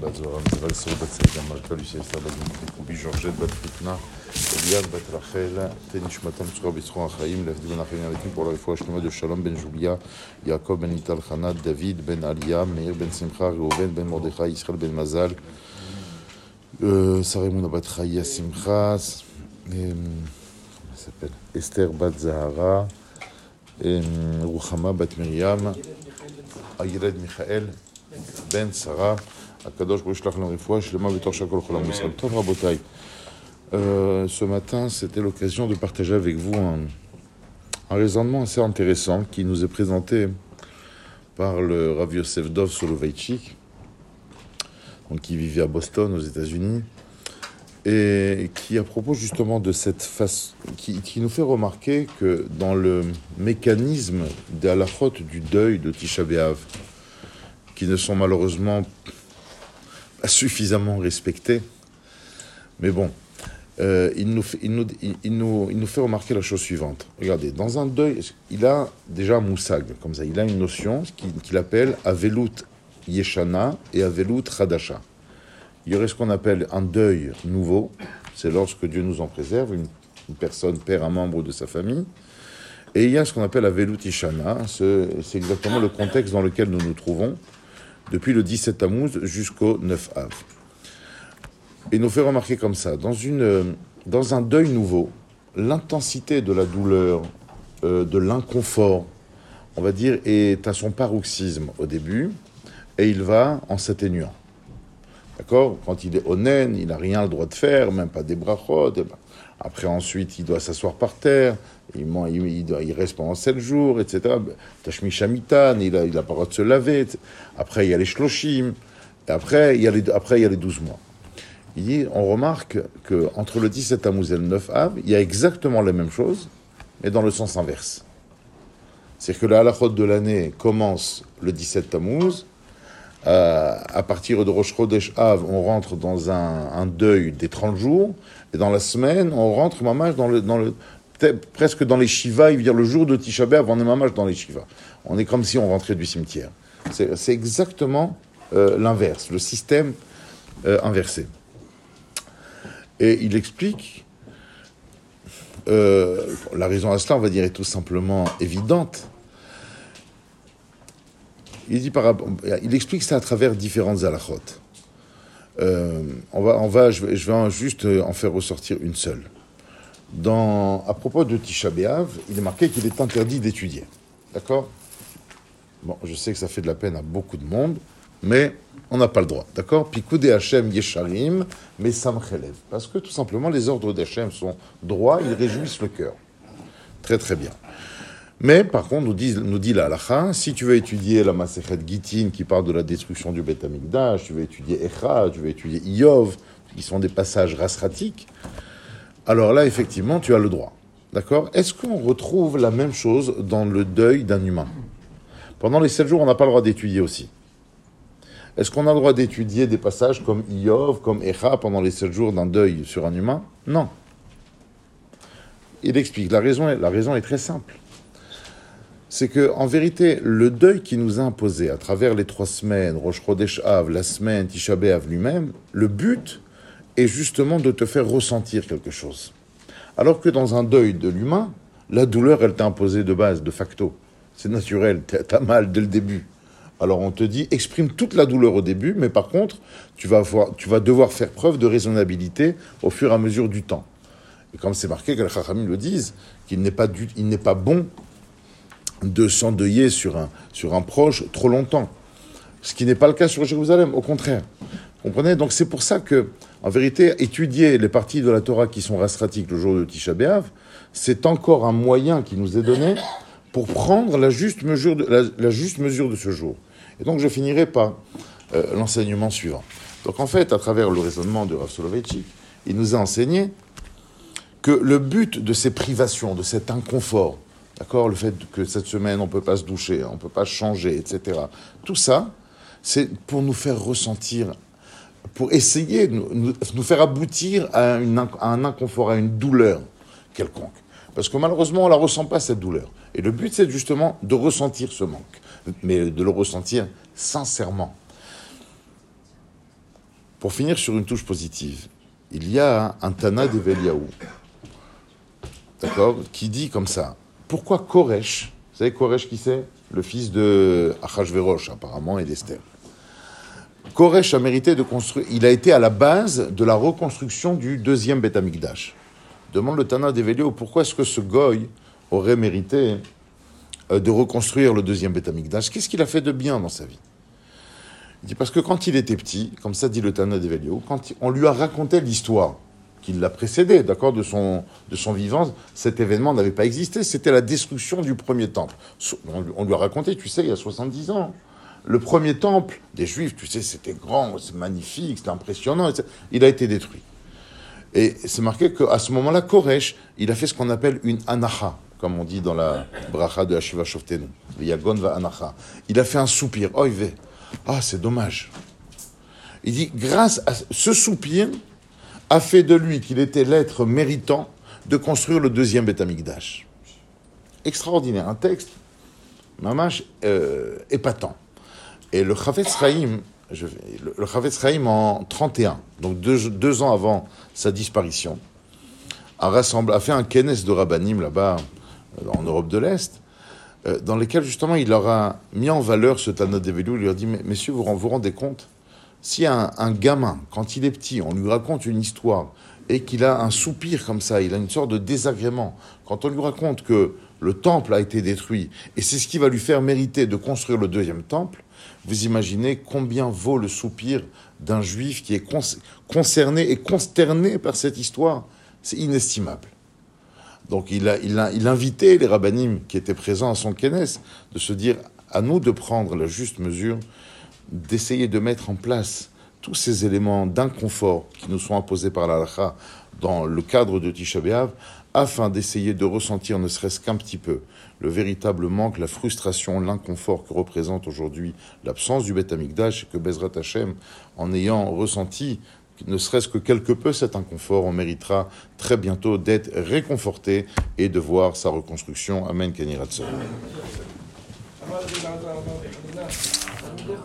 בת זוהרה, מצווה לסור בת סעידה מלכה, לישי אסתר בת מלכי, ז'ורג'ט בת פוטנה, אליאב בת רחל, תן נשמתם צחור בצחור החיים, להבדיל בין החיים pour la רפואה שלמה de שלום בן ז'וליה, יעקב בן איטל חנה, דוד בן עליה, מאיר בן שמחה, ראובן בן מרדכי, ישראל בן מזל, שרה אמונה בת חיה שמחה, אסתר בת זהרה, רוחמה בת מרים, הילד מיכאל, בן שרה, Akadosh euh, Ce matin, c'était l'occasion de partager avec vous un, raisonnement assez intéressant qui nous est présenté par le Rav Yosef Dov Soloveitchik, qui vivait à Boston, aux États-Unis, et qui, à propos justement de cette face, qui, nous fait remarquer que dans le mécanisme des halakhot du deuil de Tisha B'Av, qui ne sont malheureusement pas suffisamment respectés, mais bon, euh, il, nous, il, nous, il, nous, il nous fait remarquer la chose suivante. Regardez, dans un deuil, il a déjà un moussag, comme ça, il a une notion qu'il qu appelle Avelut Yeshana et Avelut Hadasha. Il y aurait ce qu'on appelle un deuil nouveau, c'est lorsque Dieu nous en préserve, une, personne perd un membre de sa famille. Et il y a ce qu'on appelle la Velutishana, c'est exactement le contexte dans lequel nous nous trouvons depuis le 17 Tammuz jusqu'au 9 Av. Et nous fait remarquer comme ça, dans, dans un deuil nouveau, l'intensité de la douleur, euh, de l'inconfort, on va dire, est à son paroxysme au début, et il va en s'atténuant. D'accord Quand il est onen, il n'a rien le droit de faire, même pas des brachot. Après, ensuite, il doit s'asseoir par terre, il, il, doit, il, reste pendant sept jours, etc. Tashmi Shamitan, il n'a il a pas le droit de se laver. Après, il y a les shloshim. Après, il y a les, après, il y a les 12 mois. On remarque qu'entre le 17 Tammuz et le 9 Av, il y a exactement la même chose, mais dans le sens inverse. C'est que la halachot de l'année commence le 17 Tammuz, euh, à partir de Rosh Chodesh Av, on rentre dans un, deuil des 30 jours, et dans la semaine, on rentre mamage dans le, dans le, presque dans les Shiva, il veut dire le jour de Tisha B'Av, on est mamage dans les Shiva. On est comme si on rentrait du cimetière. C'est exactement euh, l'inverse, le système euh, inversé. Et il explique, la raison à cela, on va dire, est tout simplement évidente. Il, dit par, il explique ça à travers différentes halachot. Euh, on va, on va, je, vais, juste en faire ressortir une seule. Dans, à propos de Tisha B'Av, il est marqué qu'il est interdit d'étudier. D'accord? Bon, je sais que ça fait de la peine à beaucoup de monde, mais on n'a pas le droit. D'accord? Pikoudé Hachem Yesharim, mais Samchelev. Parce que tout simplement, les ordres d'Hachem sont droits, ils réjouissent le cœur. Très très bien. Mais par contre, nous dit, la halacha, si tu veux étudier la Masechet Gitin qui parle de la destruction du Beth Amikdash, tu veux étudier Echa, tu veux étudier Iyov, qui sont des passages rasratiques, alors là, effectivement, tu as le droit. D'accord? Est-ce qu'on retrouve la même chose dans le deuil d'un humain? Pendant les sept jours, on n'a pas le droit d'étudier aussi. Est-ce qu'on a le droit d'étudier des passages comme Iyov, comme Echa pendant les sept jours d'un deuil sur un humain? Non. Il explique. La raison la raison est très simple c'est que, en vérité, le deuil qui nous a imposé à travers les trois semaines, Rosh Chodesh Av, la semaine Tisha lui-même, le but est justement de te faire ressentir quelque chose. Alors que dans un deuil de l'humain, la douleur, elle t'a imposé de base, de facto. C'est naturel, t'as mal dès le début. Alors on te dit, exprime toute la douleur au début, mais par contre, tu vas, devoir faire preuve de raisonnabilité au fur et à mesure du temps. Et comme c'est marqué, que les Chachamim le disent, qu'il n'est pas bon de s'endeuiller sur un, sur un proche trop longtemps. Ce qui n'est pas le cas sur Jérusalem, au contraire. Comprenez? Donc c'est pour ça que, en vérité, étudier les parties de la Torah qui sont rastratiques le jour de Tisha B'Av, c'est encore un moyen qui nous est donné pour prendre la juste mesure de, la juste mesure de ce jour. Et donc je finirai par euh, l'enseignement suivant. Donc en fait, à travers le raisonnement de Rav Soloveitchik, il nous a enseigné que le but de ces privations, de cet inconfort, D'accord Le fait que cette semaine, on ne peut pas se doucher, on ne peut pas changer, etc. Tout ça, c'est pour nous faire ressentir, pour essayer de nous, faire aboutir à, un inconfort, à une douleur quelconque. Parce que malheureusement, on ne la ressent pas, cette douleur. Et le but, c'est justement de ressentir ce manque, mais de le ressentir sincèrement. Pour finir sur une touche positive, il y a un Tana d'Eveliaou, d'accord, qui dit comme ça Pourquoi Koresh, vous savez Koresh qui c'est? Le fils de Achashverosh, apparemment, et d'Esther. Koresh a mérité de construire, il a été à la base de la reconstruction du deuxième Beth Amikdash. Demande le Tana d'Eveliaou pourquoi est-ce que ce Goy aurait mérité euh, de reconstruire le deuxième Beth Amikdash Qu'est-ce qu'il a fait de bien dans sa vie? Il dit parce que quand il était petit, comme ça dit le Tana d'Evelio, quand on lui a raconté l'histoire qui l'a précédé, d'accord, de son, de son vivant, cet événement n'avait pas existé, c'était la destruction du premier temple. On, lui a raconté, tu sais, il y a 70 ans. Le premier temple des Juifs, tu sais, c'était grand, c'est magnifique, c'était impressionnant, il a été détruit. Et c'est marqué qu'à ce moment-là, Koresh, il a fait ce qu'on appelle une anacha, comme on dit dans la bracha de Hashiva Shoftenu, Yagon va anacha. Il a fait un soupir, oive. Ah, c'est dommage. Il dit, grâce à ce soupir, a fait de lui qu'il était l'être méritant de construire le deuxième Beth Extraordinaire, un texte, mamash, euh, épatant. Et le Chavetz Chaim, le, Chavetz en 31, donc deux, ans avant sa disparition, a, rassemblé, a fait un kenes de rabbanim là-bas, euh, en Europe de l'Est, euh, dans lesquels justement il leur mis en valeur ce Tana Develu. Il leur a dit Messieurs, vous vous rendez compte Si un, gamin, quand il est petit, on lui raconte une histoire et qu'il a un soupir comme ça, il a une sorte de désagrément, quand on lui raconte que le temple a été détruit et c'est ce qui va lui faire mériter de construire le deuxième temple, vous imaginez combien vaut le soupir d'un juif qui est concerné et consterné par cette histoire C'est inestimable. Donc il a, il, a, il invitait les rabbinim qui étaient présents à son kenes de se dire à nous de prendre la juste mesure, d'essayer de mettre en place tous ces éléments d'inconfort qui nous sont imposés par la dans le cadre de Tisha B'Av, afin d'essayer de ressentir, ne serait-ce qu'un petit peu, le véritable manque, la frustration, l'inconfort que représente aujourd'hui l'absence du Beth Amikdash, et que Bezrat Hashem, en ayant ressenti ne serait-ce que quelque peu cet inconfort, on méritera très bientôt d'être réconforté et de voir sa reconstruction. Amen, Kenny